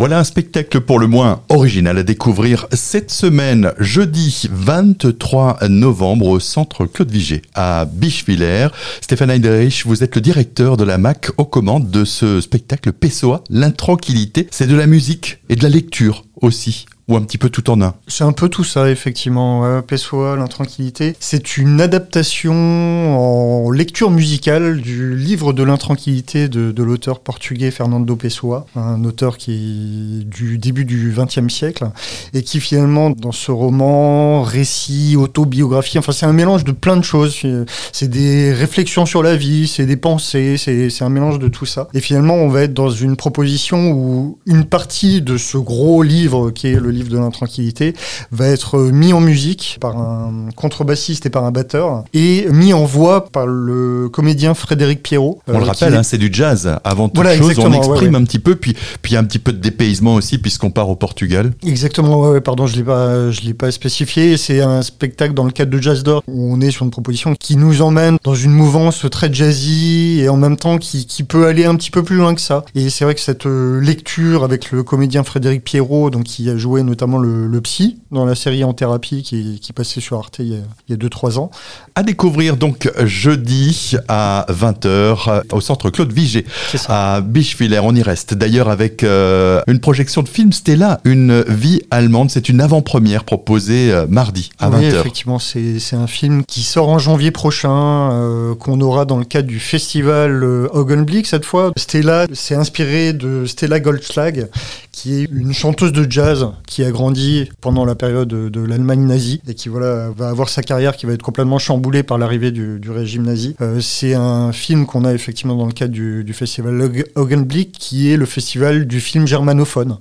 Voilà un spectacle pour le moins original à découvrir cette semaine, jeudi 23 novembre au centre Claude Vigée à Bischwiller. Stéphane Heinrich, vous êtes le directeur de la MAC aux commandes de ce spectacle Pessoa, l'intranquillité. C'est de la musique et de la lecture aussi ou un petit peu tout en un C'est un peu tout ça, effectivement. Ouais, Pessoa, l'intranquillité. C'est une adaptation en lecture musicale du livre de l'intranquillité de, de l'auteur portugais Fernando Pessoa, un auteur qui du début du XXe siècle et qui finalement, dans ce roman, récit, autobiographie, enfin c'est un mélange de plein de choses. C'est des réflexions sur la vie, c'est des pensées, c'est un mélange de tout ça. Et finalement, on va être dans une proposition où une partie de ce gros livre qui est le livre de l'intranquillité, va être mis en musique par un contrebassiste et par un batteur, et mis en voix par le comédien Frédéric Pierrot. On le euh, rappelle, hein, c'est du jazz avant toute chose. On exprime un petit peu, puis puis un petit peu de dépaysement aussi, puisqu'on part au Portugal. Exactement. Ouais, pardon, je je l'ai pas spécifié. C'est un spectacle dans le cadre de Jazz d'Or où on est sur une proposition qui nous emmène dans une mouvance très jazzy et en même temps qui, qui peut aller un petit peu plus loin que ça. Et c'est vrai que cette euh, lecture avec le comédien Frédéric Pierrot, donc qui a joué notamment le, Psy dans la série En thérapie qui, qui passait sur Arte il y a 2-3 ans. À découvrir donc jeudi à 20h au centre Claude Vigée à Bischwiller. On y reste d'ailleurs avec euh, une projection de film Stella, une vie allemande. C'est une avant-première proposée euh, mardi à 20h. Effectivement, c'est un film qui sort en janvier prochain, euh, qu'on aura dans le cadre du festival Augenblick cette fois. Stella, c'est inspiré de Stella Goldschlag, qui est une chanteuse de jazz qui a grandi pendant la période de, l'Allemagne nazie et qui voilà va avoir sa carrière qui va être complètement chamboulée par l'arrivée du, régime nazi. Euh, c'est un film qu'on a effectivement dans le cadre du, festival Augenblick qui est le festival du film germanophone.